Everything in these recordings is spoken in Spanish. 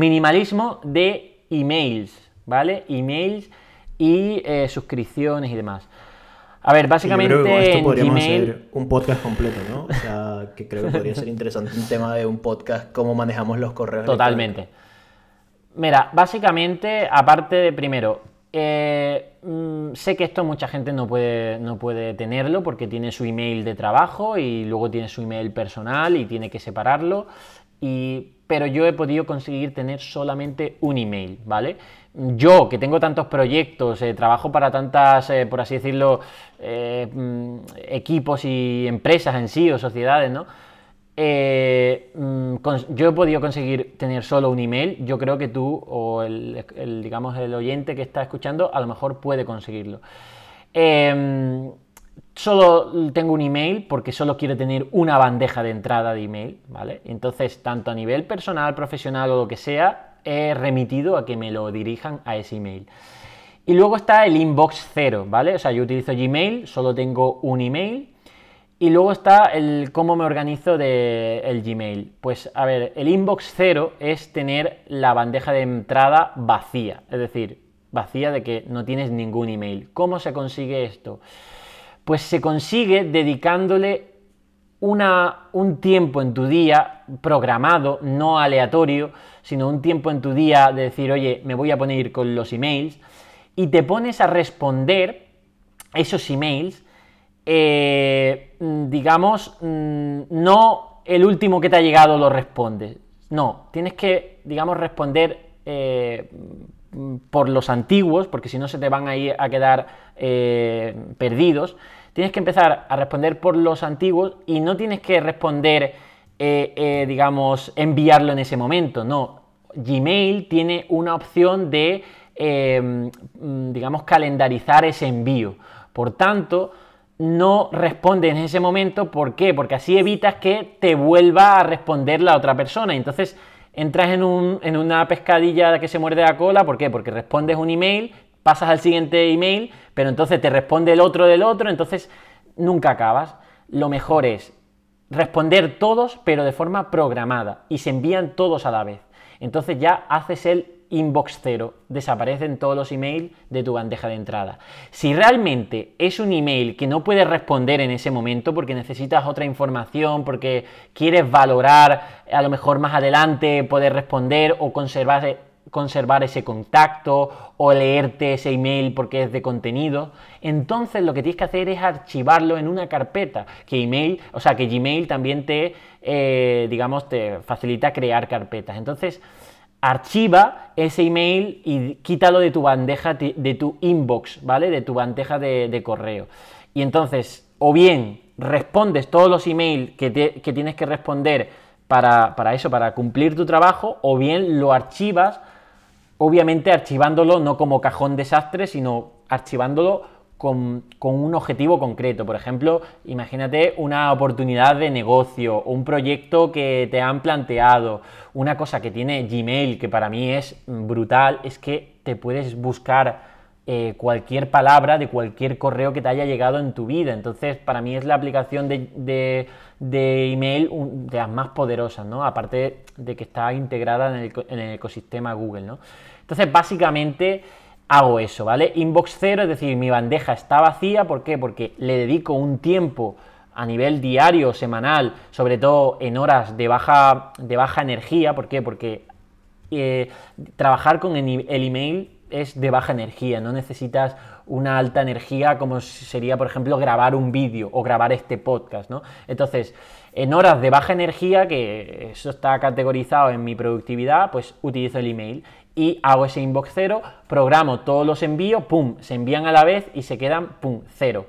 minimalismo de emails, ¿vale? Emails y eh, suscripciones y demás. A ver, básicamente Yo creo que con esto podríamos Gmail... hacer un podcast completo, ¿no? O sea, que creo que podría ser interesante un tema de un podcast, cómo manejamos los correos. Totalmente. Mira, básicamente, aparte de primero, eh, mm, sé que esto mucha gente no puede, no puede tenerlo porque tiene su email de trabajo y luego tiene su email personal y tiene que separarlo. Y, pero yo he podido conseguir tener solamente un email, ¿vale? Yo, que tengo tantos proyectos, eh, trabajo para tantas, eh, por así decirlo, eh, mm, equipos y empresas en sí o sociedades, ¿no? Mm, yo he podido conseguir tener solo un email. Yo creo que tú o el, el, digamos, el oyente que está escuchando a lo mejor puede conseguirlo. Solo tengo un email porque solo quiero tener una bandeja de entrada de email, ¿vale? Entonces, tanto a nivel personal, profesional o lo que sea, he remitido a que me lo dirijan a ese email. Y luego está el inbox cero, ¿vale? O sea, yo utilizo Gmail, solo tengo un email. Y luego está el cómo me organizo de el Gmail. Pues a ver, el inbox cero es tener la bandeja de entrada vacía, es decir, vacía de que no tienes ningún email. ¿Cómo se consigue esto? Pues se consigue dedicándole una, un tiempo en tu día programado, no aleatorio, sino un tiempo en tu día de decir, oye, me voy a poner con los emails, y te pones a responder esos emails, eh, digamos, mm, no el último que te ha llegado lo respondes. No, tienes que, digamos, responder eh, por los antiguos, porque si no se te van a ir a quedar eh, perdidos. Tienes que empezar a responder por los antiguos y no tienes que responder, eh, eh, digamos, enviarlo en ese momento. No, Gmail tiene una opción de, eh, mm, digamos, calendarizar ese envío. Por tanto, no responde en ese momento. ¿Por qué? Porque así evitas que te vuelva a responder la otra persona. Entonces entras en, un- en una pescadilla que se muerde la cola. ¿Por qué? Porque respondes un email, pasas al siguiente email, pero entonces te responde el otro del otro. Entonces nunca acabas. Lo mejor es responder todos, pero de forma programada. Y se envían todos a la vez. Entonces ya haces el inbox cero, desaparecen todos los emails de tu bandeja de entrada. Si realmente es un email que no puedes responder en ese momento porque necesitas otra información, porque quieres valorar a lo mejor más adelante poder responder o conservar, conservar ese contacto o leerte ese email porque es de contenido, entonces lo que tienes que hacer es archivarlo en una carpeta, que email, o sea, que Gmail también te, eh, digamos, te facilita crear carpetas. Entonces, archiva ese email y quítalo de tu bandeja, de tu inbox, ¿vale? De tu bandeja de, de correo. Y entonces, o bien respondes todos los emails que, que tienes que responder para, para eso, para cumplir tu trabajo, o bien lo archivas, obviamente archivándolo no como cajón desastre, sino archivándolo con, con un objetivo concreto. Por ejemplo, imagínate una oportunidad de negocio, un proyecto que te han planteado, una cosa que tiene Gmail, que para mí es brutal, es que te puedes buscar eh, cualquier palabra de cualquier correo que te haya llegado en tu vida. Entonces, para mí es la aplicación de, de- de email de las más poderosas, ¿no? Aparte de que está integrada en el, en el ecosistema Google, ¿no? Entonces, básicamente hago eso, ¿vale? Inbox cero, es decir, mi bandeja está vacía, ¿por qué? Porque le dedico un tiempo a nivel diario, semanal, sobre todo en horas de baja, de baja energía, ¿por qué? Porque eh, trabajar con el, el email es de baja energía, no necesitas una alta energía como sería, por ejemplo, grabar un vídeo o grabar este podcast, ¿no? Entonces, en horas de baja energía, que eso está categorizado en mi productividad, pues utilizo el email y hago ese inbox cero, programo todos los envíos, pum, se envían a la vez y se quedan, pum, cero.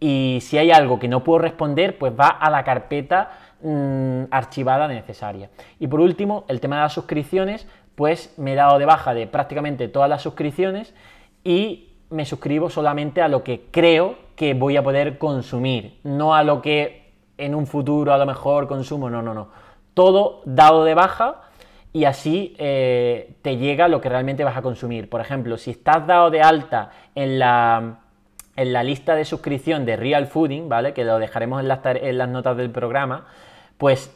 Y si hay algo que no puedo responder, pues va a la carpeta mm, archivada necesaria. Y por último, el tema de las suscripciones, pues me he dado de baja de prácticamente todas las suscripciones y me suscribo solamente a lo que creo que voy a poder consumir, no a lo que en un futuro a lo mejor consumo, no, no, no. Todo dado de baja y así eh, te llega lo que realmente vas a consumir. Por ejemplo, si estás dado de alta en la, en la lista de suscripción de Real Fooding, ¿vale? Que lo dejaremos en las, en las notas del programa, pues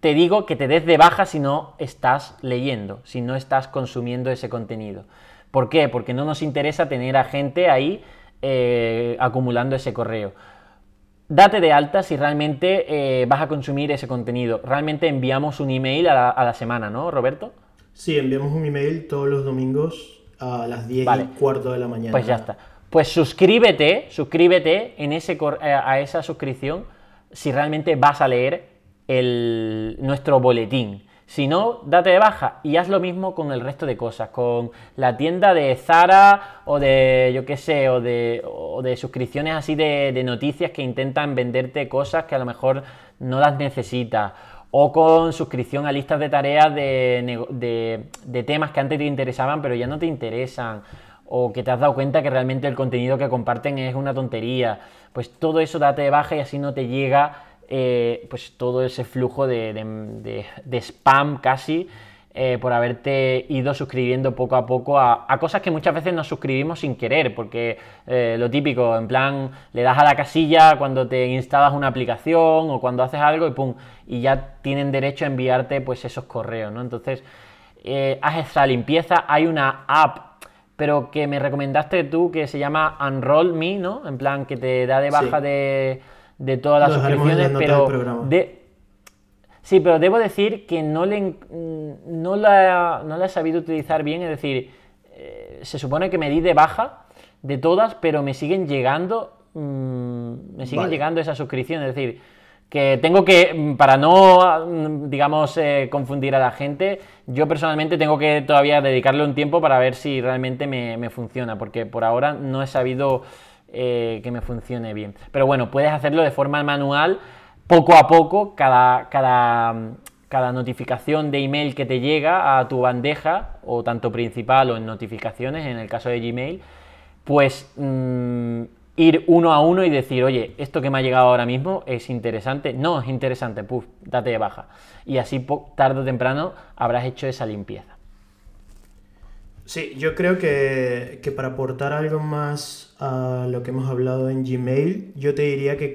te digo que te des de baja si no estás leyendo, si no estás consumiendo ese contenido. ¿Por qué? Porque no nos interesa tener a gente ahí eh, acumulando ese correo. Date de alta si realmente eh, vas a consumir ese contenido. Realmente enviamos un email a la, semana, ¿no, Roberto? Sí, enviamos un email todos los domingos a las 10 y cuarto de la mañana. Pues ya está. Pues suscríbete, suscríbete en ese, eh, a esa suscripción si realmente vas a leer el, nuestro boletín. Si no, date de baja y haz lo mismo con el resto de cosas, con la tienda de Zara o de, yo qué sé, o de, de suscripciones así de, noticias que intentan venderte cosas que a lo mejor no las necesitas, o con suscripción a listas de tareas de, de temas que antes te interesaban pero ya no te interesan, o que te has dado cuenta que realmente el contenido que comparten es una tontería. Pues todo eso date de baja y así no te llega eh, pues todo ese flujo de, spam casi eh, por haberte ido suscribiendo poco a poco a, cosas que muchas veces nos suscribimos sin querer, porque eh, lo típico, en plan, le das a la casilla cuando te instalas una aplicación o cuando haces algo y pum, y ya tienen derecho a enviarte pues esos correos, ¿no? Entonces, haz esa limpieza, hay una app pero que me recomendaste tú que se llama Unroll Me, ¿no? En plan, que te da de baja de de todas las suscripciones, pero de... Sí, pero debo decir que no, le, no, la, no la he sabido utilizar bien, es decir, eh, se supone que me di de baja de todas, pero me siguen llegando, mm, me siguen llegando esas suscripciones, es decir, que tengo que, mm, para no, mm, digamos, eh, confundir a la gente, yo personalmente tengo que todavía dedicarle un tiempo para ver si realmente me, me funciona, porque por ahora no he sabido eh, que me funcione bien. Pero bueno, puedes hacerlo de forma manual, poco a poco, cada, cada, cada notificación de email que te llega a tu bandeja, o tanto principal o en notificaciones, en el caso de Gmail, pues mm, ir uno a uno y decir, oye, esto que me ha llegado ahora mismo es interesante. No, es interesante, puf, date de baja. Y así tarde o temprano habrás hecho esa limpieza. Sí, yo creo que, para aportar algo más a lo que hemos hablado en Gmail, yo te diría que,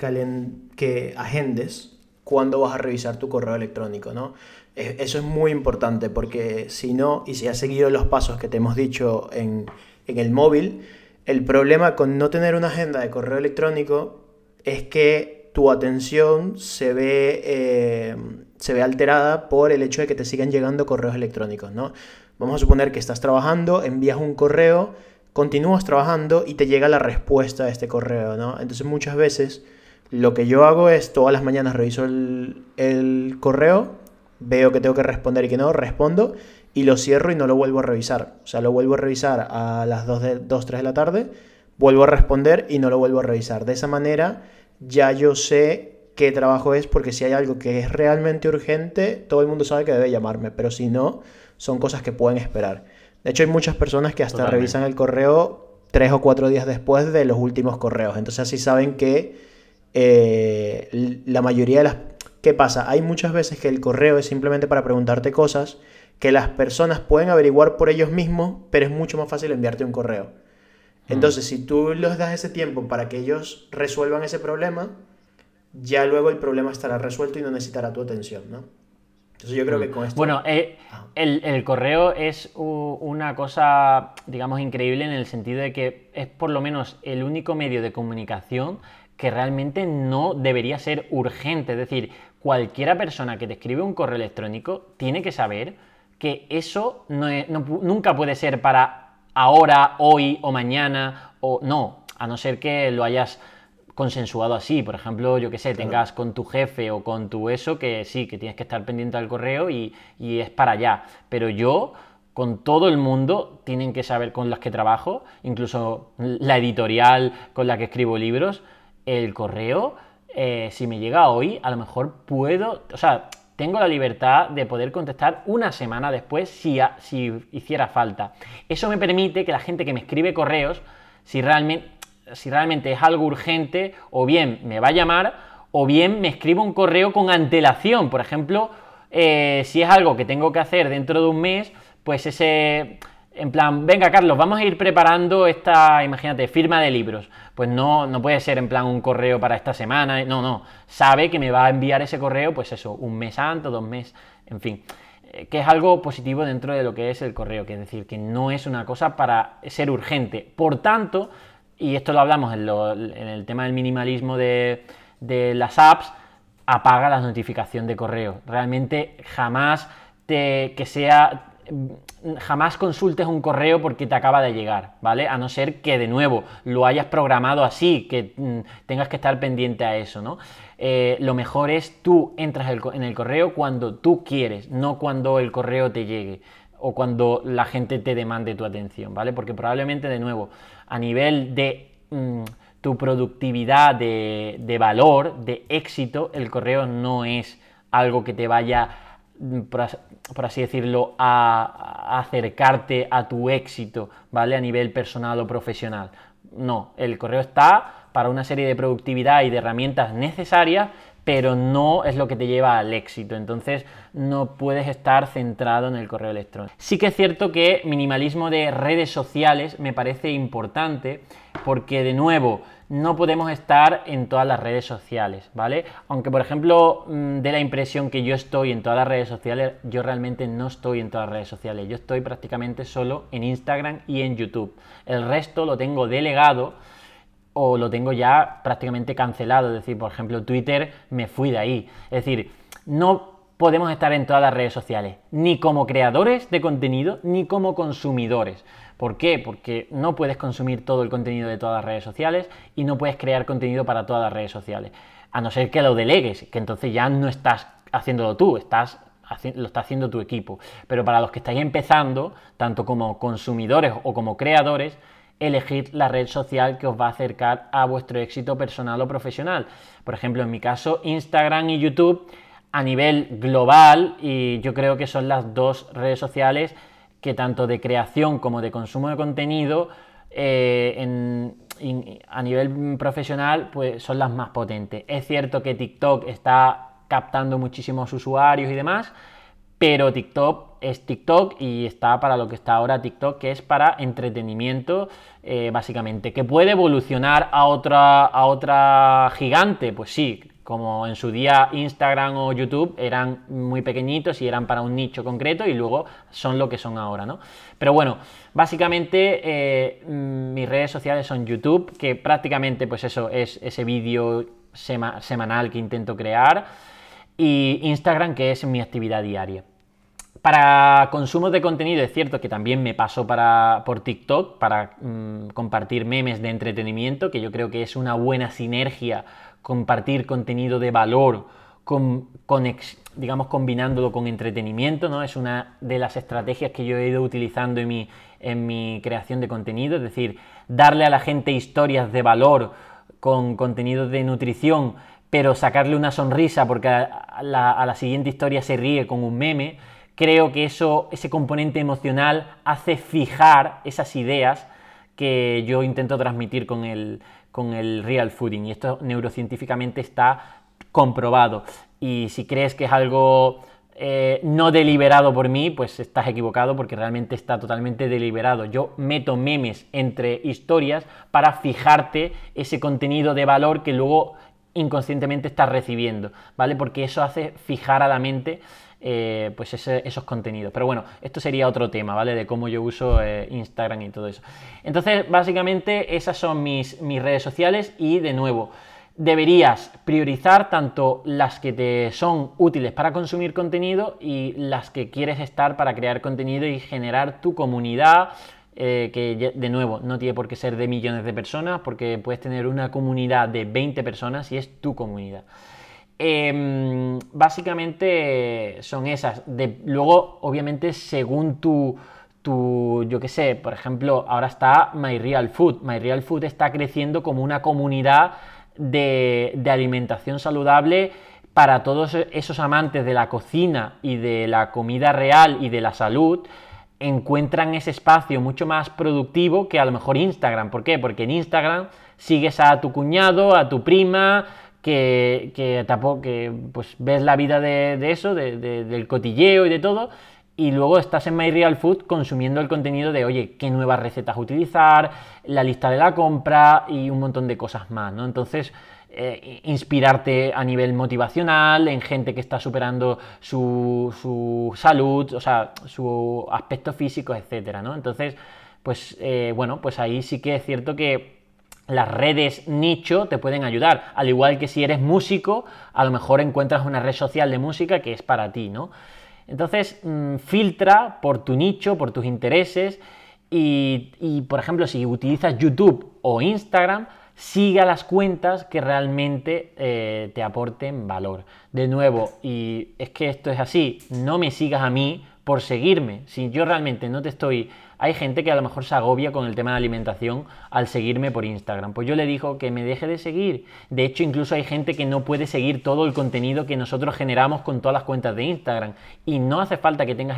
que agendes cuándo vas a revisar tu correo electrónico, ¿no? E, eso es muy importante porque si no, y si has seguido los pasos que te hemos dicho en, el móvil, el problema con no tener una agenda de correo electrónico es que tu atención se ve, eh, se ve alterada por el hecho de que te sigan llegando correos electrónicos, ¿no? Vamos a suponer que estás trabajando, envías un correo, continúas trabajando y te llega la respuesta a este correo, ¿no? Entonces muchas veces lo que yo hago es todas las mañanas reviso el, correo, veo que tengo que responder y que no, respondo y lo cierro y no lo vuelvo a revisar. O sea, lo vuelvo a revisar a las 2, de, 2 3 de la tarde, vuelvo a responder y no lo vuelvo a revisar. De esa manera ya yo sé qué trabajo es porque si hay algo que es realmente urgente, todo el mundo sabe que debe llamarme, pero si no, son cosas que pueden esperar. De hecho, hay muchas personas que hasta revisan el correo tres o cuatro días después de los últimos correos. Entonces así saben que eh, la mayoría de las... ¿Qué pasa? Hay muchas veces que el correo es simplemente para preguntarte cosas que las personas pueden averiguar por ellos mismos, pero es mucho más fácil enviarte un correo. Mm. Entonces, si tú les das ese tiempo para que ellos resuelvan ese problema, ya luego el problema estará resuelto y no necesitará tu atención, ¿no? Yo creo que con esto... Bueno, eh, ah. el, correo es una cosa, digamos, increíble en el sentido de que es por lo menos el único medio de comunicación que realmente no debería ser urgente. Es decir, cualquiera persona que te escribe un correo electrónico tiene que saber que eso nunca puede ser para ahora, hoy o mañana, o no, a no ser que lo hayas consensuado así. Por ejemplo, yo que sé, tengas con tu jefe o con tu eso, que sí, que tienes que estar pendiente del correo y, es para allá. Pero yo, con todo el mundo, tienen que saber con las que trabajo, incluso la editorial con la que escribo libros, el correo, eh, si me llega hoy, a lo mejor puedo, o sea, tengo la libertad de poder contestar una semana después si, si hiciera falta. Eso me permite que la gente que me escribe correos, si realmente, si realmente es algo urgente, o bien me va a llamar, o bien me escribo un correo con antelación. Por ejemplo, eh, si es algo que tengo que hacer dentro de un mes, pues ese, en plan, venga Carlos, vamos a ir preparando esta, imagínate, firma de libros. Pues no, no puede ser en plan un correo para esta semana, no, no. Sabe que me va a enviar ese correo, pues eso, un mes antes, dos meses, en fin. Eh, que es algo positivo dentro de lo que es el correo, que es decir, que no es una cosa para ser urgente. Por tanto, y esto lo hablamos en, el tema del minimalismo de, las apps, apaga la notificación de correo. Realmente jamás te, que sea jamás consultes un correo porque te acaba de llegar, ¿vale? A no ser que de nuevo lo hayas programado así, que mm, tengas que estar pendiente a eso, ¿no? Eh, lo mejor es tú entras en el correo cuando tú quieres, no cuando el correo te llegue o cuando la gente te demande tu atención, ¿vale? Porque probablemente de nuevo, a nivel de mm, tu productividad, de, de valor, de éxito, el correo no es algo que te vaya por, así decirlo, a, acercarte a tu éxito, ¿vale? A nivel personal o profesional. No, el correo está para una serie de productividad y de herramientas necesarias, pero no es lo que te lleva al éxito. Entonces no puedes estar centrado en el correo electrónico. Sí que es cierto que minimalismo de redes sociales me parece importante porque de nuevo no podemos estar en todas las redes sociales, ¿vale? Aunque por ejemplo mm, de la impresión que yo estoy en todas las redes sociales, yo realmente no estoy en todas las redes sociales, yo estoy prácticamente solo en Instagram y en YouTube. El resto lo tengo delegado o lo tengo ya prácticamente cancelado, es decir, por ejemplo Twitter me fui de ahí. Es decir, no podemos estar en todas las redes sociales, ni como creadores de contenido, ni como consumidores. ¿Por qué? Porque no puedes consumir todo el contenido de todas las redes sociales y no puedes crear contenido para todas las redes sociales. A no ser que lo delegues, que entonces ya no estás haciéndolo tú, estás lo está haciendo tu equipo. Pero para los que estáis empezando, tanto como consumidores o como creadores, elegid la red social que os va a acercar a vuestro éxito personal o profesional. Por ejemplo, en mi caso, Instagram y YouTube a nivel global, y yo creo que son las dos redes sociales que tanto de creación como de consumo de contenido eh, a nivel profesional pues son las más potentes. Es cierto que TikTok está captando muchísimos usuarios y demás, pero TikTok es TikTok y está para lo que está ahora TikTok, que es para entretenimiento, eh, básicamente. ¿Que puede evolucionar a otra, a otra gigante? Pues sí, como en su día Instagram o YouTube eran muy pequeñitos y eran para un nicho concreto y luego son lo que son ahora, ¿no? Pero bueno, básicamente eh, mm, mis redes sociales son YouTube, que prácticamente pues eso es ese vídeo semanal que intento crear, y Instagram, que es mi actividad diaria. Para consumo de contenido es cierto que también me paso para, por TikTok para mm, compartir memes de entretenimiento, que yo creo que es una buena sinergia compartir contenido de valor, con, digamos, combinándolo con entretenimiento, ¿no? Es una de las estrategias que yo he ido utilizando en mi, en mi creación de contenido, es decir, darle a la gente historias de valor con contenido de nutrición, pero sacarle una sonrisa porque a la siguiente historia se ríe con un meme. Creo que eso, ese componente emocional hace fijar esas ideas que yo intento transmitir con el, con el real fooding y esto neurocientíficamente está comprobado. Y si crees que es algo eh, no deliberado por mí, pues estás equivocado porque realmente está totalmente deliberado. Yo meto memes entre historias para fijarte ese contenido de valor que luego inconscientemente estás recibiendo, ¿vale? Porque eso hace fijar a la mente eh, pues esos contenidos. Pero bueno, esto sería otro tema, ¿vale? De cómo yo uso eh, Instagram y todo eso. Entonces, básicamente, esas son mis, mis redes sociales y de nuevo, deberías priorizar tanto las que te son útiles para consumir contenido y las que quieres estar para crear contenido y generar tu comunidad. Eh, que de nuevo no tiene por qué ser de millones de personas porque puedes tener una comunidad de 20 personas y es tu comunidad. Em, básicamente son esas. De, luego, obviamente, según tu, tu, yo qué sé, por ejemplo, ahora está My Real está creciendo como una comunidad de, de alimentación saludable para todos esos amantes de la cocina y de la comida real y de la salud encuentran ese espacio mucho más productivo que a lo mejor Instagram. ¿Por qué? Porque en Instagram sigues a tu cuñado, a tu prima, que, que, que pues, ves la vida de, eso, del cotilleo y de todo, y luego estás en My Real Food consumiendo el contenido de, oye, qué nuevas recetas utilizar, la lista de la compra y un montón de cosas más, ¿no? Entonces, eh, inspirarte a nivel motivacional en gente que está superando su, su salud, o sea, su aspecto físico, etcétera, ¿no? Entonces, pues, eh, bueno, pues ahí sí que es cierto que las redes nicho te pueden ayudar. Al igual que si eres músico, a lo mejor encuentras una red social de música que es para ti, ¿no? Entonces, mm, filtra por tu nicho, por tus intereses y, por ejemplo, si utilizas YouTube o Instagram, siga las cuentas que realmente eh, te aporten valor. De nuevo, y es que esto es así, no me sigas a mí por seguirme. Si yo realmente no te estoy hay gente que a lo mejor se agobia con el tema de alimentación al seguirme por Instagram. Pues yo le digo que me deje de seguir. De hecho, incluso hay gente que no puede seguir todo el contenido que nosotros generamos con todas las cuentas de Instagram. Y no hace falta que tengas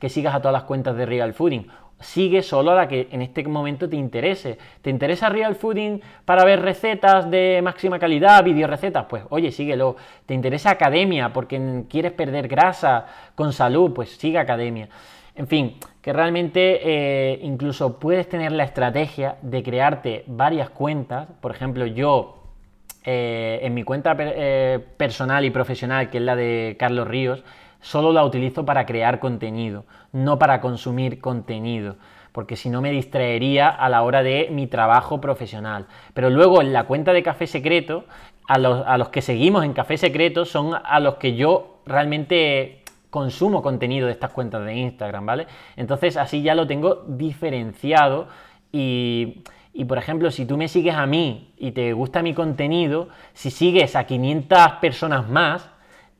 que sigas a todas las cuentas de Real Fooding. Sigue solo a la que en este momento te interese. ¿Te interesa Real Fooding para ver recetas de máxima calidad, video recetas? Pues oye, síguelo. ¿Te interesa Academia porque quieres perder grasa con salud? Pues sigue Academia. En fin, que realmente eh, incluso puedes tener la estrategia de crearte varias cuentas. Por ejemplo, yo eh, en mi cuenta eh, personal y profesional, que es la de Carlos Ríos, solo la utilizo para crear contenido, no para consumir contenido porque si no me distraería a la hora de mi trabajo profesional. Pero luego en la cuenta de Café Secreto, a los, a los que seguimos en Café Secreto son a los que yo realmente consumo contenido de estas cuentas de Instagram, ¿vale? Entonces así ya lo tengo diferenciado y, por ejemplo, si tú me sigues a mí y te gusta mi contenido, si sigues a 500 personas más,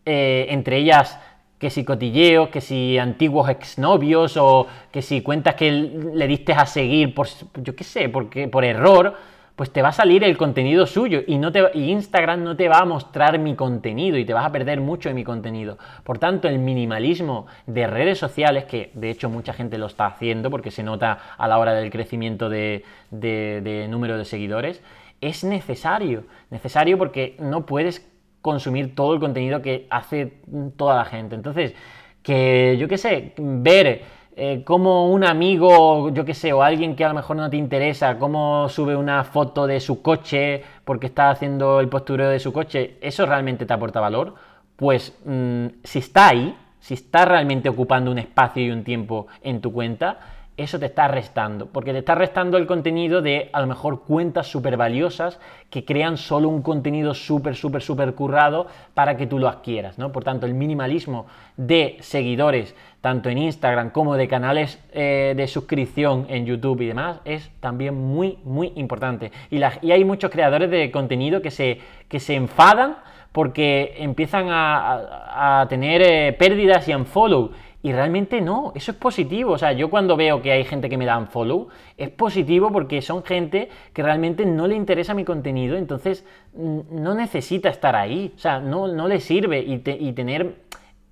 eh, entre ellas que si cotilleos, que si antiguos exnovios o que si cuentas que le diste a seguir por, yo qué sé, porque, por error, pues te va a salir el contenido suyo y, no te, Instagram no te va a mostrar mi contenido y te vas a perder mucho de mi contenido. Por tanto, el minimalismo de redes sociales, que de hecho mucha gente lo está haciendo porque se nota a la hora del crecimiento de, de número de seguidores, es necesario. Necesario porque no puedes consumir todo el contenido que hace toda la gente. Entonces, que yo qué sé, ver eh, como un amigo, yo qué sé, o alguien que a lo mejor no te interesa, cómo sube una foto de su coche porque está haciendo el postureo de su coche, ¿eso realmente te aporta valor? Pues mm, si está ahí, si está realmente ocupando un espacio y un tiempo en tu cuenta, eso te está restando, porque te está restando el contenido de a lo mejor cuentas súper valiosas que crean solo un contenido súper, súper, súper currado para que tú lo adquieras, ¿no? Por tanto, el minimalismo de seguidores, tanto en Instagram como de canales eh, de suscripción en YouTube y demás, es también muy, muy importante. Y, hay muchos creadores de contenido que se, que se enfadan porque empiezan a, tener eh, pérdidas y unfollow y realmente no, eso es positivo. O sea, yo cuando veo que hay gente que me da un follow, es positivo porque son gente que realmente no le interesa mi contenido, entonces no necesita estar ahí. O sea, no, no le sirve y, tener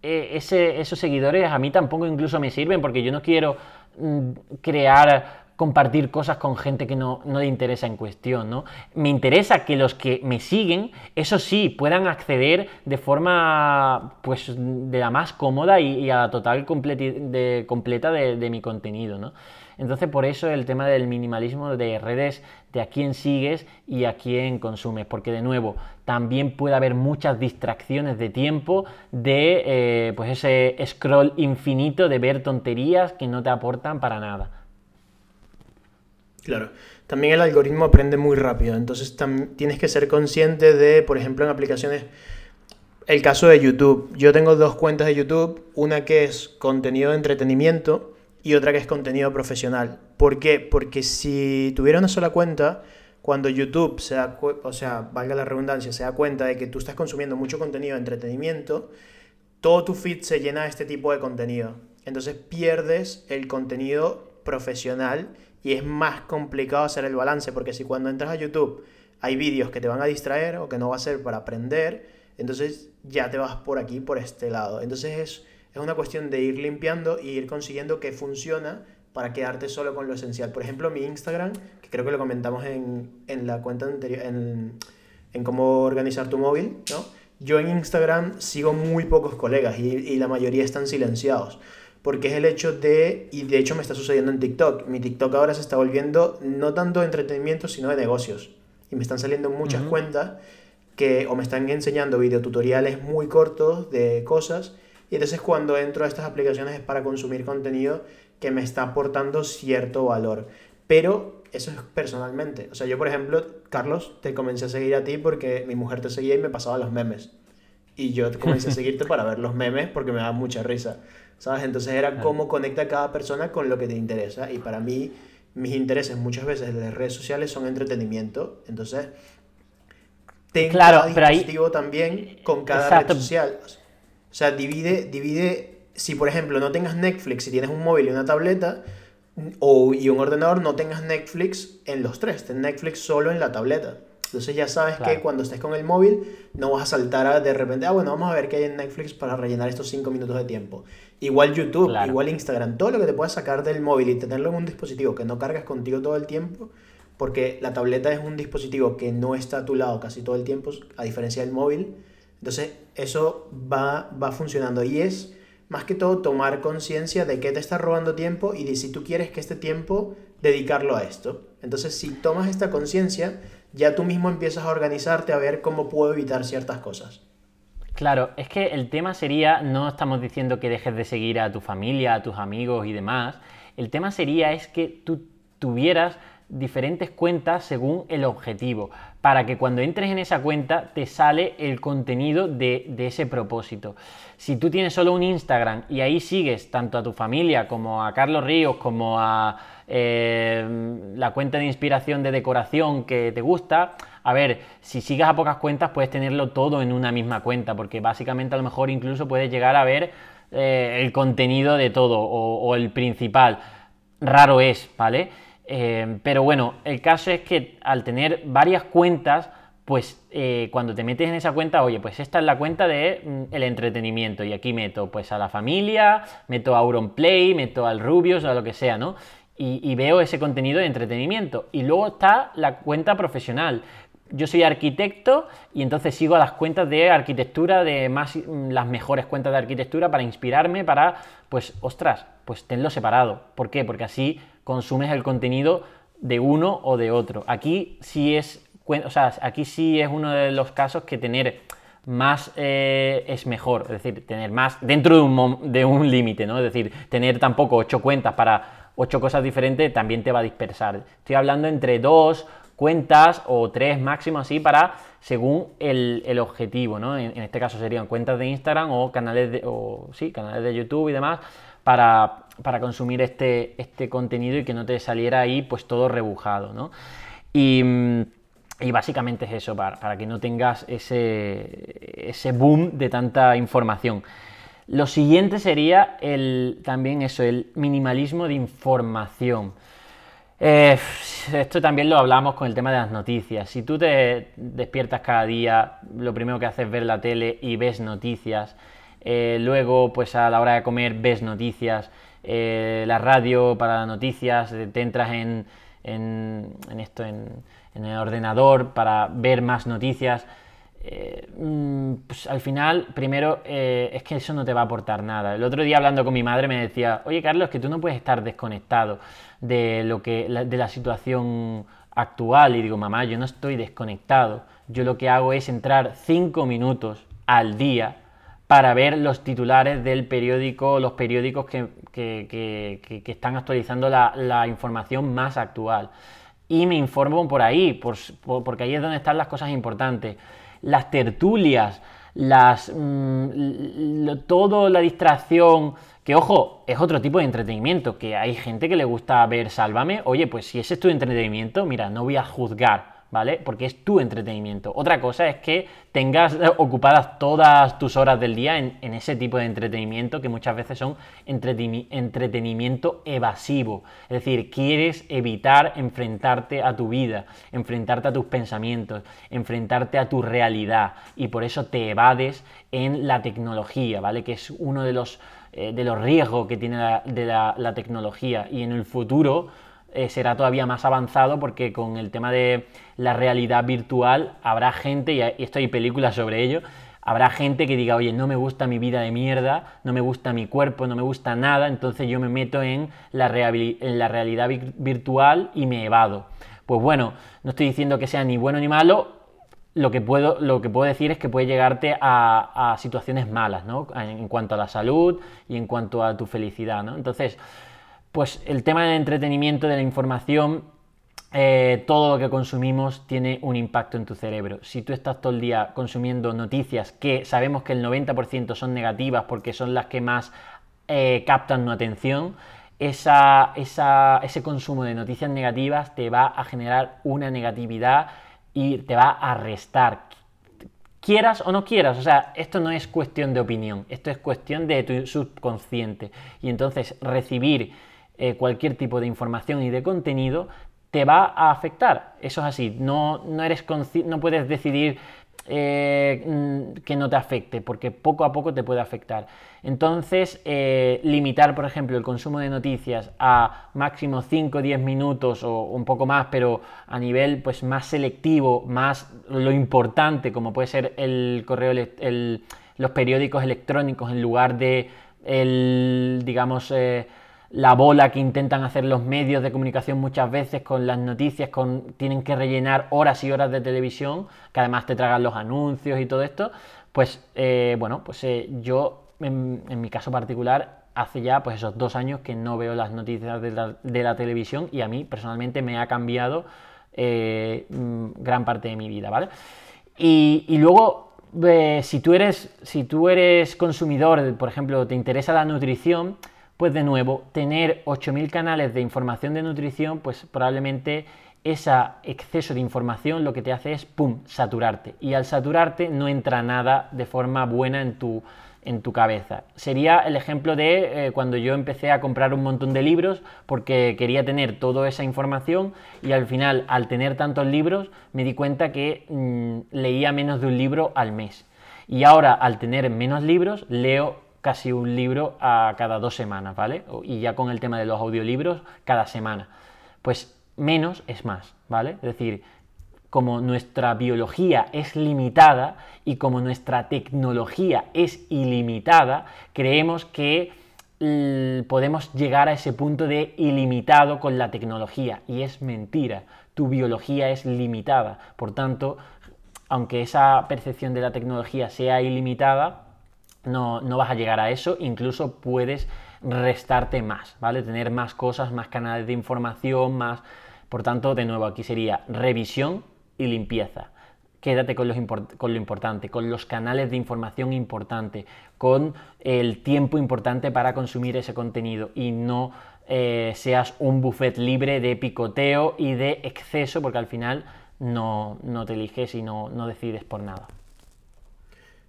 eh, ese, esos seguidores a mí tampoco incluso me sirven porque yo no quiero mm, crear compartir cosas con gente que no, le interesa en cuestión, ¿no? Me interesa que los que me siguen, eso sí, puedan acceder de forma, pues, de la más cómoda y, a la total de, completa de, mi contenido, ¿no? Entonces, por eso el tema del minimalismo de redes, de a quién sigues y a quién consumes, porque de nuevo, también puede haber muchas distracciones de tiempo de, eh, pues, ese scroll infinito de ver tonterías que no te aportan para nada. Claro. También el algoritmo aprende muy rápido, entonces tienes que ser consciente de, por ejemplo, en aplicaciones, el caso de YouTube. Yo tengo dos cuentas de YouTube, una que es contenido de entretenimiento y otra que es contenido profesional. ¿Por qué? Porque si tuviera una sola cuenta, cuando YouTube se da, o sea, valga la redundancia, se da cuenta de que tú estás consumiendo mucho contenido de entretenimiento, todo tu feed se llena de este tipo de contenido. Entonces pierdes el contenido profesional y es más complicado hacer el balance porque si cuando entras a YouTube hay vídeos que te van a distraer o que no va a ser para aprender, entonces ya te vas por aquí, por este lado. Entonces es, es una cuestión de ir limpiando y ir consiguiendo que funciona para quedarte solo con lo esencial. Por ejemplo, mi Instagram, que creo que lo comentamos en, en la cuenta anterior, en, en, cómo organizar tu móvil, ¿no? Yo en Instagram sigo muy pocos colegas y, y la mayoría están silenciados porque es el hecho de, y de hecho me está sucediendo en TikTok, mi TikTok ahora se está volviendo no tanto de entretenimiento, sino de negocios. Y me están saliendo muchas cuentas que o me están enseñando videotutoriales muy cortos de cosas, y entonces cuando entro a estas aplicaciones es para consumir contenido que me está aportando cierto valor. Pero eso es personalmente. O sea, yo por ejemplo, Carlos, te comencé a seguir a ti porque mi mujer te seguía y me pasaba los memes. Y yo comencé a seguirte para ver los memes porque me da mucha risa. ¿Sabes? Entonces era cómo conecta cada persona con lo que te interesa. Y para mí, mis intereses muchas veces de las redes sociales son entretenimiento. Entonces, tengo claro, cada dispositivo también con cada red social. O sea, divide, divide. Si por ejemplo no tengas Netflix, si tienes un móvil y una tableta, o, y un ordenador, no tengas Netflix en los tres, ten Netflix solo en la tableta. Entonces ya sabes que cuando estés con el móvil no vas a saltar a de repente, ah, bueno, vamos a ver qué hay en Netflix para rellenar estos 5 minutos de tiempo. Igual YouTube, igual Instagram, todo lo que te puedas sacar del móvil y tenerlo en un dispositivo que no cargas contigo todo el tiempo, porque la tableta es un dispositivo que no está a tu lado casi todo el tiempo, a diferencia del móvil. Entonces eso va, va funcionando y es más que todo tomar conciencia de qué te está robando tiempo y de si tú quieres que este tiempo dedicarlo a esto. Entonces si tomas esta conciencia, ya tú mismo empiezas a organizarte a ver cómo puedo evitar ciertas cosas. Claro, es que el tema sería, no estamos diciendo que dejes de seguir a tu familia, a tus amigos y demás, el tema sería es que tú tuvieras diferentes cuentas según el objetivo, para que cuando entres en esa cuenta te sale el contenido de, ese propósito. Si tú tienes solo un Instagram y ahí sigues tanto a tu familia como a Carlos Ríos, como a eh, la cuenta de inspiración de decoración que te gusta, a ver, si sigues a pocas cuentas puedes tenerlo todo en una misma cuenta, porque básicamente a lo mejor incluso puedes llegar a ver eh, el contenido de todo o el principal. Raro es, ¿vale? Eh, pero bueno, el caso es que al tener varias cuentas, pues eh, cuando te metes en esa cuenta, oye, pues esta es la cuenta de mm, el entretenimiento y aquí meto pues a la familia, meto a Auronplay, meto al Rubius o lo que sea, ¿no? Y, veo ese contenido de entretenimiento. Y luego está la cuenta profesional. Yo soy arquitecto y entonces sigo las cuentas de arquitectura, de más, mm, las mejores cuentas de arquitectura para inspirarme, para, pues, ostras, pues tenlo separado. ¿Por qué? Porque así consumes el contenido de uno o de otro. Aquí sí es, o sea, aquí sí es uno de los casos que tener más eh, es mejor, es decir, tener más dentro de un, de un límite, ¿no? Es decir, tener tampoco ocho cuentas para ocho cosas diferentes también te va a dispersar. Estoy hablando entre dos cuentas o tres máximo así para según el, objetivo, ¿no? En, este caso serían cuentas de Instagram o canales de, o, sí, canales de YouTube y demás para, consumir este, este contenido y que no te saliera ahí pues todo rebujado, ¿no? Y, básicamente es eso, para, que no tengas ese, ese boom de tanta información. Lo siguiente sería el, también eso, el minimalismo de información. Eh, esto también lo hablamos con el tema de las noticias. Si tú te despiertas cada día, lo primero que haces es ver la tele y ves noticias, eh, luego, pues a la hora de comer ves noticias, eh, la radio para noticias, eh, te entras en, esto, en, el ordenador para ver más noticias. Mm, pues al final, primero, es que eso no te va a aportar nada. El otro día hablando con mi madre me decía, oye Carlos, que tú no puedes estar desconectado de, lo que, de la situación actual. Y digo, mamá, yo no estoy desconectado. Yo lo que hago es entrar cinco minutos al día para ver los titulares del periódico, los periódicos que, están actualizando la, información más actual. Y me informo por ahí, porque ahí es donde están las cosas importantes. Las tertulias, las, mm, todo la distracción, que ojo, es otro tipo de entretenimiento, que hay gente que le gusta ver Sálvame, oye, pues si ese es tu entretenimiento, mira, no voy a juzgar, ¿vale? Porque es tu entretenimiento. Otra cosa es que tengas eh, ocupadas todas tus horas del día en, ese tipo de entretenimiento que muchas veces son entretenimiento evasivo. Es decir, quieres evitar enfrentarte a tu vida, enfrentarte a tus pensamientos, enfrentarte a tu realidad y por eso te evades en la tecnología, ¿vale? Que es uno de los, eh, de los riesgos que tiene de la tecnología y en el futuro eh, será todavía más avanzado porque con el tema de la realidad virtual habrá gente, y esto hay películas sobre ello, Habrá gente que diga, oye, no me gusta mi vida de mierda, no me gusta mi cuerpo, no me gusta nada, entonces yo me meto en la, en la realidad virtual y me evado. Pues bueno, no estoy diciendo que sea ni bueno ni malo, lo que puedo, lo que puedo decir es que puede llegarte a, situaciones malas, ¿no? En, cuanto a la salud y en cuanto a tu felicidad, ¿no? Entonces, pues el tema del entretenimiento, de la información, eh, todo lo que consumimos tiene un impacto en tu cerebro. Si tú estás todo el día consumiendo noticias que sabemos que el 90% son negativas porque son las que más eh, captan tu atención, esa, ese consumo de noticias negativas te va a generar una negatividad y te va a restar. Quieras o no quieras, o sea, esto no es cuestión de opinión, esto es cuestión de tu subconsciente. Y entonces recibir eh, cualquier tipo de información y de contenido te va a afectar. Eso es así, no, no, eres no puedes decidir eh, mm, que no te afecte, porque poco a poco te puede afectar. Entonces, eh, limitar, por ejemplo, el consumo de noticias a máximo 5 o 10 minutos o un poco más, pero a nivel pues, más selectivo, más lo importante, como puede ser el correo, los periódicos electrónicos, en lugar de el, digamos, la bola que intentan hacer los medios de comunicación muchas veces con las noticias, con, tienen que rellenar horas y horas de televisión, que además te tragan los anuncios y todo esto, pues eh, bueno, pues eh, yo en, mi caso particular hace ya pues esos dos años que no veo las noticias de la, televisión y a mí personalmente me ha cambiado eh, mm, gran parte de mi vida, ¿vale? Y, y luego, si, tú eres, si tú eres consumidor, por ejemplo, te interesa la nutrición, pues de nuevo, tener 8.000 canales de información de nutrición, pues probablemente ese exceso de información lo que te hace es, ¡pum!, saturarte. Y al saturarte no entra nada de forma buena en tu, en tu cabeza. Sería el ejemplo de eh, cuando yo empecé a comprar un montón de libros porque quería tener toda esa información y al final, al tener tantos libros, me di cuenta que mm, leía menos de un libro al mes. Y ahora, al tener menos libros, leo casi un libro a cada dos semanas, ¿vale? Y ya con el tema de los audiolibros, cada semana. Pues menos es más, ¿vale? Es decir, como nuestra biología es limitada y como nuestra tecnología es ilimitada, creemos que podemos llegar a ese punto de ilimitado con la tecnología y es mentira. Tu biología es limitada. Por tanto, aunque esa percepción de la tecnología sea ilimitada, no, vas a llegar a eso, incluso puedes restarte más, ¿vale? Tener más cosas, más canales de información, más... Por tanto, de nuevo, aquí sería revisión y limpieza. Quédate con, con lo importante, con los canales de información importante, con el tiempo importante para consumir ese contenido y no eh, seas un buffet libre de picoteo y de exceso, porque al final no, te eliges y no decides por nada.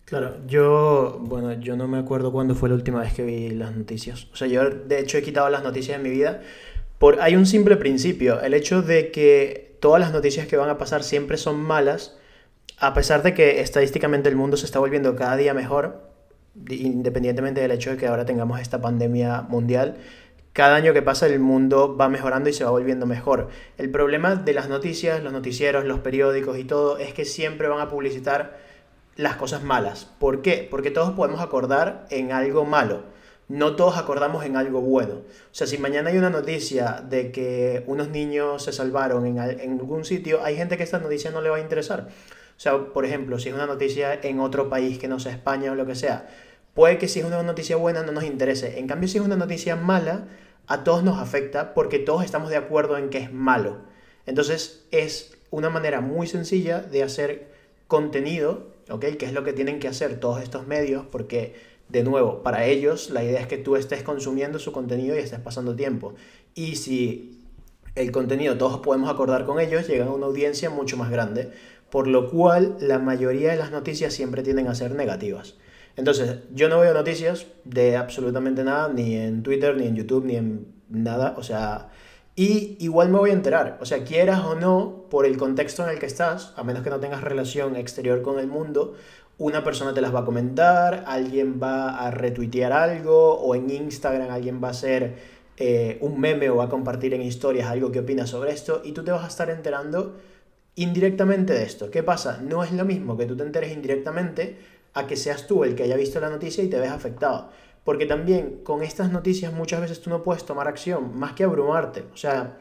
Claro, yo, bueno, yo no me acuerdo cuándo fue la última vez que vi las noticias. O sea, yo de hecho he quitado las noticias en mi vida. Por, hay un simple principio, el hecho de que todas las noticias que van a pasar siempre son malas, a pesar de que estadísticamente el mundo se está volviendo cada día mejor, independientemente del hecho de que ahora tengamos esta pandemia mundial, cada año que pasa el mundo va mejorando y se va volviendo mejor. El problema de las noticias, los noticieros, los periódicos y todo es que siempre van a publicitar las cosas malas. ¿Por qué? Porque todos podemos acordar en algo malo. No todos acordamos en algo bueno. O sea, si mañana hay una noticia de que unos niños se salvaron en, algún sitio, hay gente que esta noticia no le va a interesar. O sea, por ejemplo, si es una noticia en otro país que no sea España o lo que sea, puede que si es una noticia buena no nos interese. En cambio, si es una noticia mala, a todos nos afecta porque todos estamos de acuerdo en que es malo. Entonces, es una manera muy sencilla de hacer contenido ¿ok? ¿Qué es lo que tienen que hacer todos estos medios? Porque, de nuevo, para ellos la idea es que tú estés consumiendo su contenido y estés pasando tiempo. Y si el contenido todos podemos acordar con ellos, llegan a una audiencia mucho más grande, por lo cual la mayoría de las noticias siempre tienden a ser negativas. Entonces, yo no veo noticias de absolutamente nada, ni en Twitter, ni en YouTube, ni en nada. O sea, y igual me voy a enterar, o sea, quieras o no, por el contexto en el que estás, a menos que no tengas relación exterior con el mundo, una persona te las va a comentar, alguien va a retuitear algo, o en Instagram alguien va a hacer eh, un meme o va a compartir en historias algo que opina sobre esto, y tú te vas a estar enterando indirectamente de esto. ¿Qué pasa? No es lo mismo que tú te enteres indirectamente a que seas tú el que haya visto la noticia y te ves afectado. Porque también con estas noticias muchas veces tú no puedes tomar acción, más que abrumarte. O sea,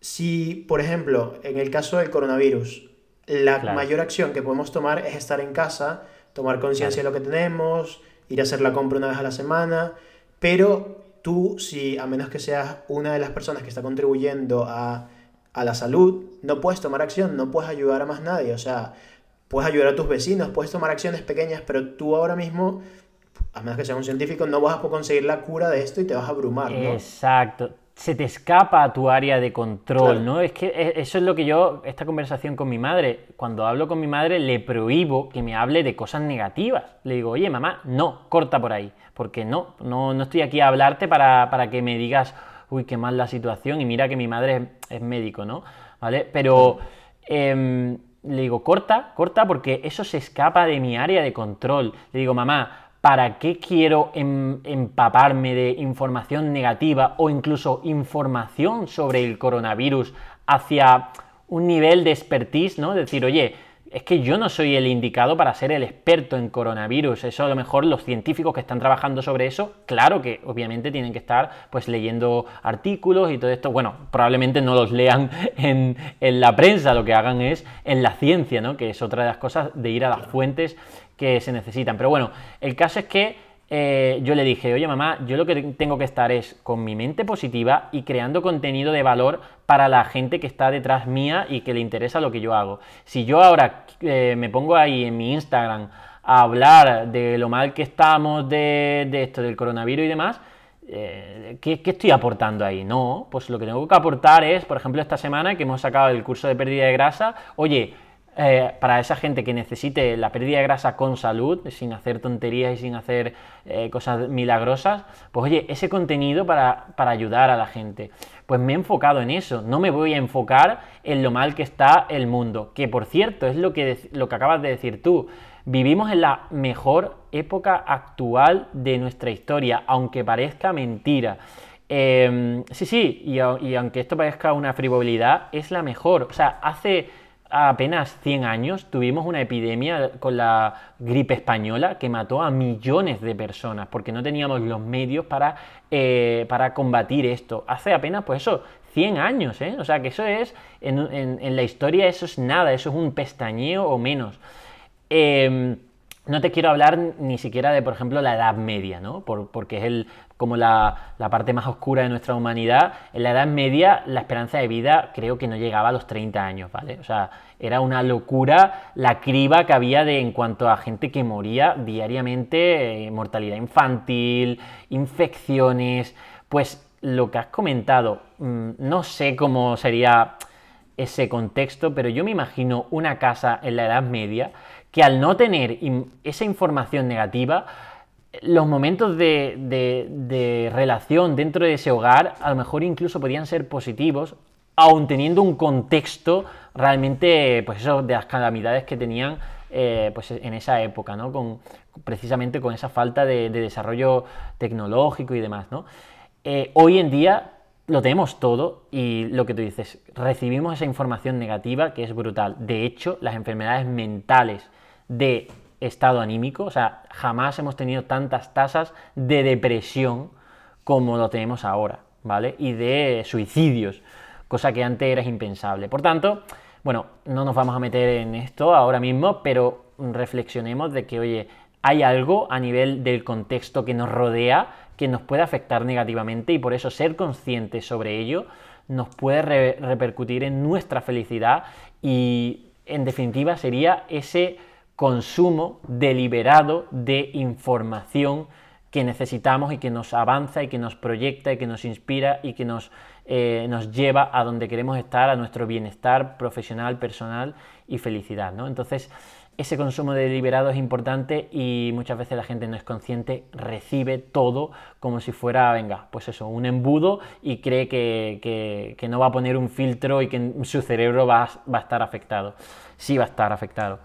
si, por ejemplo, en el caso del coronavirus, la mayor acción que podemos tomar es estar en casa, tomar conciencia de lo que tenemos, ir a hacer la compra una vez a la semana, pero tú, si a menos que seas una de las personas que está contribuyendo a, a la salud, no puedes tomar acción, no puedes ayudar a más nadie. O sea, puedes ayudar a tus vecinos, puedes tomar acciones pequeñas, pero tú ahora mismo, a menos que seas un científico, no vas a conseguir la cura de esto y te vas a abrumar, ¿no? Exacto. Se te escapa a tu área de control, ¿no? Es que e, eso es lo que yo, esta conversación con mi madre, cuando hablo con mi madre, le prohíbo que me hable de cosas negativas. Le digo, oye, mamá, no, corta por ahí, porque no, no, no estoy aquí a hablarte para, para que me digas, uy, qué mal la situación, y mira que mi madre es, médico, ¿no? ¿Vale? Pero... Em, le digo, corta, corta, porque eso se escapa de mi área de control. Le digo, mamá, ¿para qué quiero em, empaparme de información negativa o incluso información sobre el coronavirus hacia un nivel de expertise, ¿no? Decir, oye, es que yo no soy el indicado para ser el experto en coronavirus. Eso a lo mejor los científicos que están trabajando sobre eso, claro que obviamente tienen que estar pues leyendo artículos y todo esto. Bueno, probablemente no los lean en, la prensa, lo que hagan es en la ciencia, ¿no? Que es otra de las cosas de ir a las fuentes que se necesitan. Pero bueno, el caso es que eh, yo le dije, oye mamá, yo lo que tengo que estar es con mi mente positiva y creando contenido de valor para la gente que está detrás mía y que le interesa lo que yo hago. Si yo ahora eh, me pongo ahí en mi Instagram a hablar de lo mal que estamos de, esto, del coronavirus y demás, eh, ¿qué, ¿qué, estoy aportando ahí? No, pues lo que tengo que aportar es, por ejemplo, esta semana que hemos sacado el curso de pérdida de grasa, oye, eh, para esa gente que necesite la pérdida de grasa con salud, sin hacer tonterías y sin hacer eh, cosas milagrosas, pues oye, ese contenido para, ayudar a la gente. Pues me he enfocado en eso, no me voy a enfocar en lo mal que está el mundo, que por cierto es lo que, lo que acabas de decir tú. Vivimos en la mejor época actual de nuestra historia, aunque parezca mentira. Em, sí, sí, y aunque esto parezca una frivolidad, es la mejor. O sea, hace apenas 100 años tuvimos una epidemia con la gripe española que mató a millones de personas porque no teníamos los medios para, eh, para combatir esto. Hace apenas, pues eso, 100 años, ¿eh? O sea que eso es, en, la historia eso es nada, eso es un pestañeo o menos. Em, no te quiero hablar ni siquiera de, por ejemplo, la Edad Media, ¿no? porque es el, como la, parte más oscura de nuestra humanidad. En la Edad Media la esperanza de vida creo que no llegaba a los 30 años, ¿vale? O sea, era una locura la criba que había de en cuanto a gente que moría diariamente, eh, mortalidad infantil, infecciones. Pues lo que has comentado, mm, no sé cómo sería ese contexto, pero yo me imagino una casa en la Edad Media que al no tener esa información negativa, los momentos de, relación dentro de ese hogar a lo mejor incluso podían ser positivos, aun teniendo un contexto realmente, pues eso, de las calamidades que tenían eh, pues en esa época, ¿no? Precisamente con esa falta de, desarrollo tecnológico y demás. Eh, hoy en día lo tenemos todo y lo que tú dices, recibimos esa información negativa que es brutal. De hecho, las enfermedades mentales de estado anímico, o sea, jamás hemos tenido tantas tasas de depresión como lo tenemos ahora, ¿vale? Y de suicidios, cosa que antes era impensable. Por tanto, bueno, no nos vamos a meter en esto ahora mismo, pero reflexionemos de que, oye, hay algo a nivel del contexto que nos rodea que nos puede afectar negativamente y por eso ser conscientes sobre ello nos puede repercutir en nuestra felicidad y en definitiva sería ese consumo deliberado de información que necesitamos y que nos avanza y que nos proyecta y que nos inspira y que nos, eh, nos lleva a donde queremos estar, a nuestro bienestar profesional, personal y felicidad. ¿no? Entonces, ese consumo deliberado es importante y muchas veces la gente no es consciente, recibe todo como si fuera, venga, pues eso, un embudo y cree que, que, no va a poner un filtro y que su cerebro va, va a estar afectado. Sí va a estar afectado.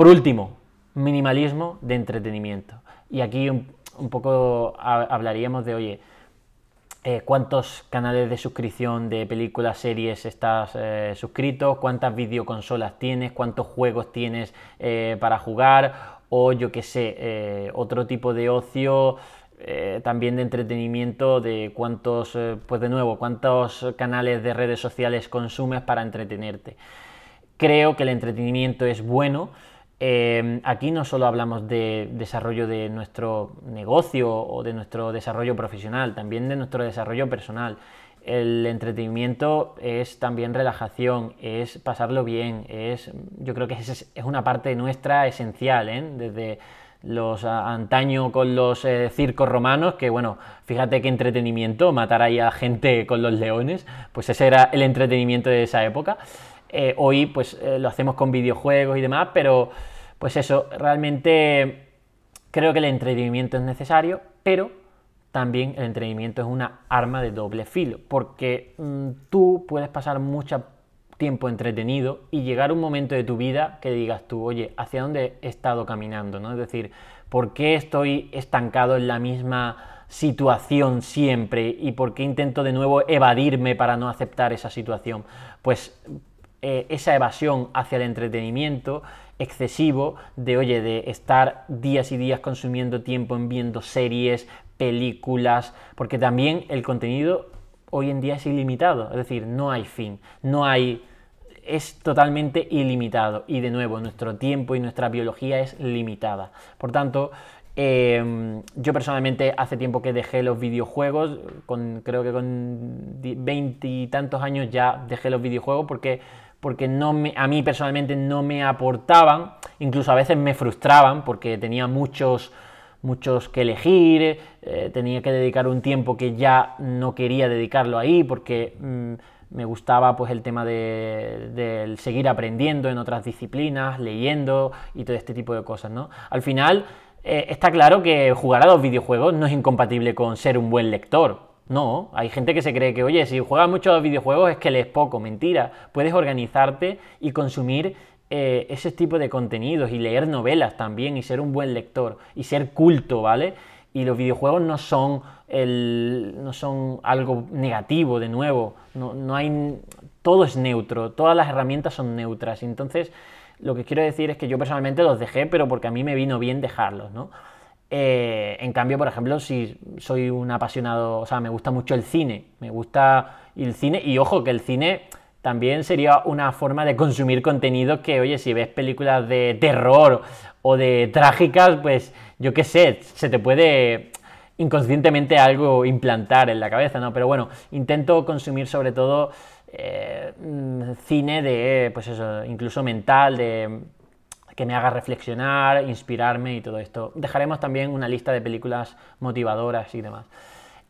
Por último, minimalismo de entretenimiento. Y aquí un, poco hablaríamos de, oye, eh, cuántos canales de suscripción de películas, series estás eh, suscrito, cuántas videoconsolas tienes, cuántos juegos tienes eh, para jugar, o yo qué sé, otro tipo de ocio también de entretenimiento, de cuántos, pues de nuevo, cuántos canales de redes sociales consumes para entretenerte. Creo que el entretenimiento es bueno. Eh, aquí no solo hablamos de desarrollo de nuestro negocio o de nuestro desarrollo profesional, también de nuestro desarrollo personal. El entretenimiento es también relajación, es pasarlo bien, es, yo creo que es, es una parte nuestra esencial, desde los antaño con los eh, circos romanos, que bueno, fíjate qué entretenimiento, matar ahí a gente con los leones, pues ese era el entretenimiento de esa época. Eh, hoy pues eh, lo hacemos con videojuegos y demás, pero pues eso, realmente creo que el entretenimiento es necesario, pero también el entretenimiento es una arma de doble filo, porque mm, tú puedes pasar mucha tiempo entretenido y llegar un momento de tu vida que digas tú, oye, ¿hacia dónde he estado caminando? ¿no? Es decir, ¿por qué estoy estancado en la misma situación siempre y por qué intento de nuevo evadirme para no aceptar esa situación? Pues eh, esa evasión hacia el entretenimiento excesivo de, oye, de estar días y días consumiendo tiempo en viendo series, películas, porque también el contenido hoy en día es ilimitado, es decir, no hay fin, no hay es totalmente ilimitado y de nuevo nuestro tiempo y nuestra biología es limitada. Por tanto, em, yo personalmente hace tiempo que dejé los videojuegos, con, creo que con veintitantos años ya dejé los videojuegos porque, porque no a mí personalmente no me aportaban, incluso a veces me frustraban porque tenía muchos muchos que elegir, eh, tenía que dedicar un tiempo que ya no quería dedicarlo ahí porque... Mm, me gustaba pues el tema de, seguir aprendiendo en otras disciplinas, leyendo y todo este tipo de cosas, ¿no? Al final eh, está claro que jugar a los videojuegos no es incompatible con ser un buen lector. No, hay gente que se cree que, oye, si juegas mucho a los videojuegos es que lees poco. Mentira, puedes organizarte y consumir eh, ese tipo de contenidos y leer novelas también y ser un buen lector y ser culto, ¿vale? Y los videojuegos no son, el, no son algo negativo, de nuevo. No, hay, todo es neutro, todas las herramientas son neutras. Entonces, lo que quiero decir es que yo personalmente los dejé, pero porque a mí me vino bien dejarlos, ¿no? Eh, en cambio, por ejemplo, si soy un apasionado, o sea, me gusta mucho el cine, me gusta el cine, y ojo que el cine también sería una forma de consumir contenido que, oye, si ves películas de terror o de trágicas, pues yo qué sé, se te puede inconscientemente algo implantar en la cabeza, ¿no? Pero bueno, intento consumir sobre todo eh, mm, cine de, pues eso, incluso mental, de que me haga reflexionar, inspirarme y todo esto. Dejaremos también una lista de películas motivadoras y demás.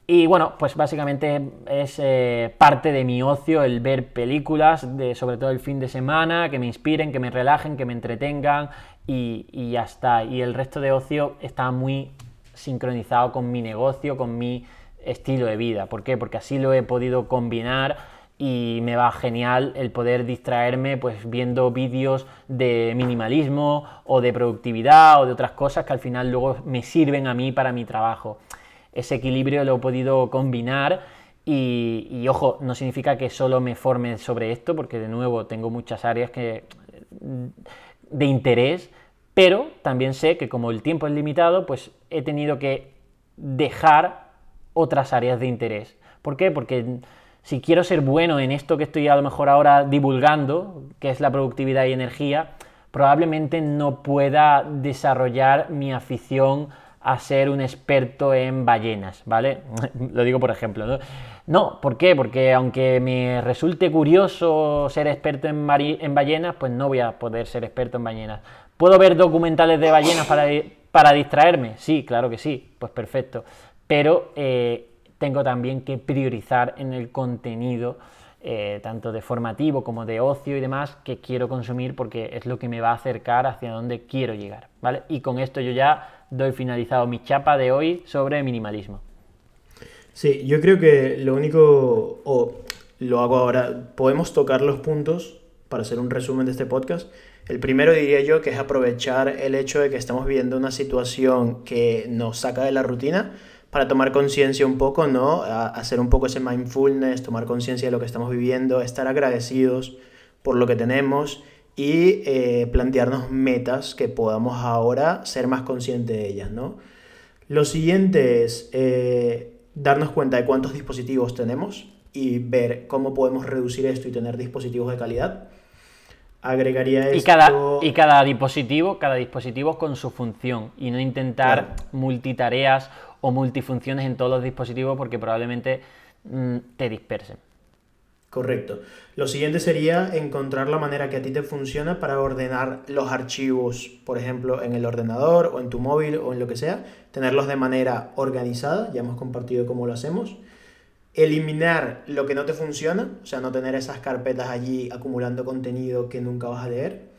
Y bueno, pues básicamente es eh, parte de mi ocio el ver películas, de, sobre todo el fin de semana, que me inspiren, que me relajen, que me entretengan y, y ya está. Y el resto de ocio está muy sincronizado con mi negocio, con mi estilo de vida. ¿Por qué? Porque así lo he podido combinar y me va genial el poder distraerme pues viendo vídeos de minimalismo o de productividad o de otras cosas que al final luego me sirven a mí para mi trabajo ese equilibrio lo he podido combinar y, ojo, no significa que solo me forme sobre esto, porque de nuevo tengo muchas áreas que, de interés, pero también sé que como el tiempo es limitado, pues he tenido que dejar otras áreas de interés. ¿Por qué? Porque si quiero ser bueno en esto que estoy a lo mejor ahora divulgando, que es la productividad y energía, probablemente no pueda desarrollar mi afición a ser un experto en ballenas, ¿vale? Lo digo por ejemplo, ¿no? No, ¿por qué? Porque aunque me resulte curioso ser experto en, en ballenas, pues no voy a poder ser experto en ballenas. ¿Puedo ver documentales de ballenas para, para distraerme? Sí, claro que sí, pues perfecto. Pero eh, tengo también que priorizar en el contenido, eh, tanto de formativo como de ocio y demás, que quiero consumir porque es lo que me va a acercar hacia donde quiero llegar, ¿vale? Y con esto yo ya doy finalizado mi chapa de hoy sobre minimalismo. Sí, yo creo que lo único, o lo hago ahora, podemos tocar los puntos para hacer un resumen de este podcast. El primero diría yo que es aprovechar el hecho de que estamos viviendo una situación que nos saca de la rutina para tomar conciencia un poco, ¿no? hacer un poco ese mindfulness, tomar conciencia de lo que estamos viviendo, estar agradecidos por lo que tenemos y eh, plantearnos metas que podamos ahora ser más conscientes de ellas, ¿no? Lo siguiente es eh, darnos cuenta de cuántos dispositivos tenemos y ver cómo podemos reducir esto y tener dispositivos de calidad. Agregaría esto... Y cada, y cada dispositivo, cada dispositivo con su función y no intentar multitareas o multifunciones en todos los dispositivos porque probablemente mm, te dispersen. Correcto. Lo siguiente sería encontrar la manera que a ti te funciona para ordenar los archivos, por ejemplo, en el ordenador o en tu móvil o en lo que sea, tenerlos de manera organizada, ya hemos compartido cómo lo hacemos. Eliminar lo que no te funciona, o sea, no tener esas carpetas allí acumulando contenido que nunca vas a leer.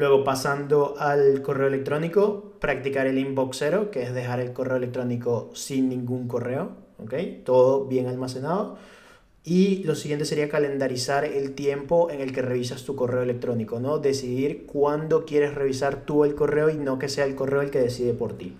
Luego, pasando al correo electrónico, practicar el inbox cero, que es dejar el correo electrónico sin ningún correo, ¿ok? Todo bien almacenado y lo siguiente sería calendarizar el tiempo en el que revisas tu correo electrónico, ¿no? Decidir cuándo quieres revisar tú el correo y no que sea el correo el que decide por ti.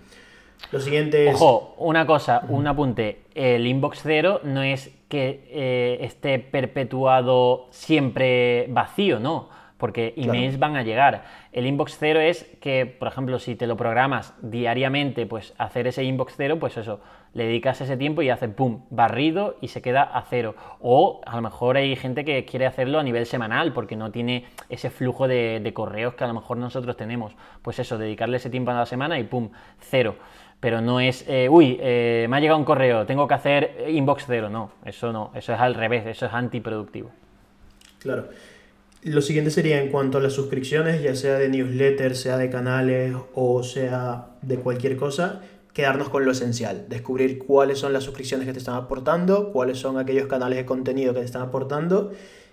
Lo siguiente es... Ojo, una cosa, un apunte. El inbox cero no es que eh, esté perpetuado siempre vacío, ¿no? Porque emails van a llegar. El inbox cero es que, por ejemplo, si te lo programas diariamente, pues hacer ese inbox cero, pues eso, le dedicas ese tiempo y hace pum, barrido y se queda a cero. O a lo mejor hay gente que quiere hacerlo a nivel semanal porque no tiene ese flujo de, correos que a lo mejor nosotros tenemos. Pues eso, dedicarle ese tiempo a la semana y pum, cero. Pero no es, eh, uy, eh, me ha llegado un correo, tengo que hacer inbox cero. No, eso no, eso es al revés, eso es antiproductivo. Claro. Lo siguiente sería en cuanto a las suscripciones, ya sea de newsletters, sea de canales o sea de cualquier cosa, quedarnos con lo esencial, descubrir cuáles son las suscripciones que te están aportando, cuáles son aquellos canales de contenido que te están aportando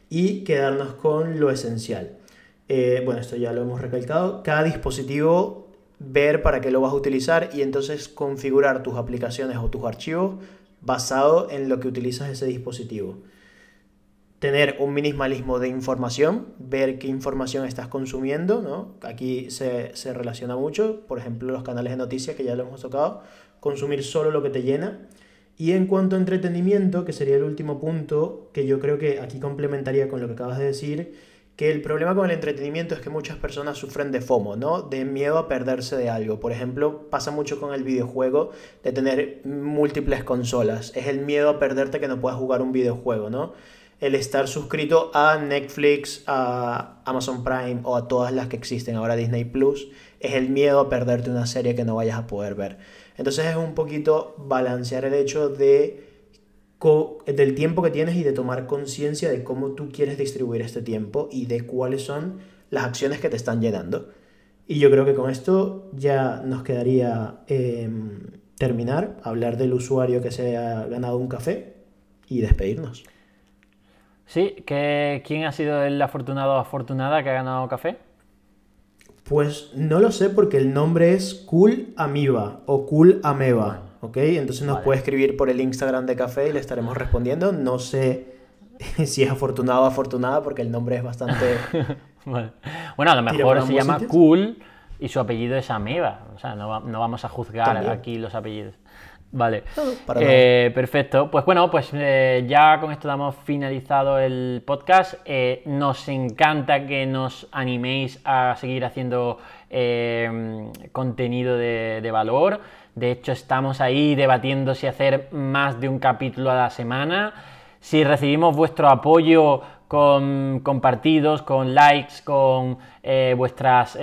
y quedarnos con lo esencial. Eh, bueno, esto ya lo hemos recalcado. Cada dispositivo, ver para qué lo vas a utilizar y entonces configurar tus aplicaciones o tus archivos basado en lo que utilizas ese dispositivo tener un minimalismo de información, ver qué información estás consumiendo, ¿no? Aquí se, se, relaciona mucho, por ejemplo, los canales de noticias que ya lo hemos tocado, consumir solo lo que te llena. Y en cuanto a entretenimiento, que sería el último punto, que yo creo que aquí complementaría con lo que acabas de decir, que el problema con el entretenimiento es que muchas personas sufren de FOMO, ¿no? De miedo a perderse de algo. Por ejemplo, pasa mucho con el videojuego de tener múltiples consolas. Es el miedo a perderte que no puedas jugar un videojuego, ¿no? El estar suscrito a Netflix, a Amazon Prime o a todas las que existen ahora Disney Plus, es el miedo a perderte una serie que no vayas a poder ver. Entonces es un poquito balancear el hecho de del tiempo que tienes y de tomar conciencia de cómo tú quieres distribuir este tiempo y de cuáles son las acciones que te están llenando. Y yo creo que con esto ya nos quedaría em, terminar, hablar del usuario que se ha ganado un café y despedirnos. Sí, ¿quién ha sido el afortunado o afortunada que ha ganado café? Pues no lo sé porque el nombre es Cool Amiba o Cool Ameba, ¿ok? Entonces nos puede escribir por el Instagram de café y le estaremos respondiendo. No sé si es afortunado o afortunada porque el nombre es bastante... Bueno, a lo mejor se llama Cool y su apellido es Ameba. O sea, no, vamos a juzgar aquí los apellidos. Vale. Eh, perfecto. Pues bueno, pues eh, ya con esto damos finalizado el podcast. Eh, nos encanta que nos animéis a seguir haciendo contenido de, valor. De hecho, estamos ahí debatiendo si hacer más de un capítulo a la semana. Si recibimos vuestro apoyo con compartidos, con likes, con vuestras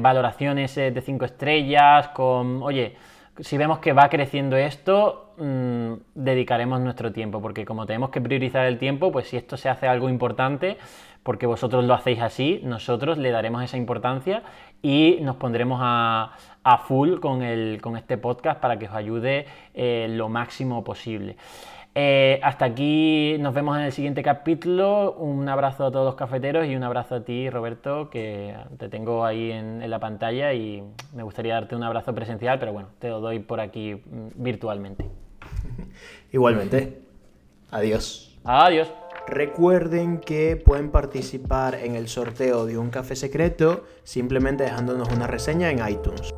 valoraciones de 5 estrellas, con, oye, si vemos que va creciendo esto, mm, dedicaremos nuestro tiempo, porque como tenemos que priorizar el tiempo, pues si esto se hace algo importante, porque vosotros lo hacéis así, nosotros le daremos esa importancia y nos pondremos a, full con, con, este podcast para que os ayude eh, lo máximo posible. Eh, hasta aquí nos vemos en el siguiente capítulo. Un abrazo a todos los cafeteros y un abrazo a ti, Roberto, que te tengo ahí en, la pantalla y me gustaría darte un abrazo presencial, pero bueno, te lo doy por aquí mm, virtualmente. Igualmente. Adiós. Adiós. Recuerden que pueden participar en el sorteo de un café secreto simplemente dejándonos una reseña en iTunes.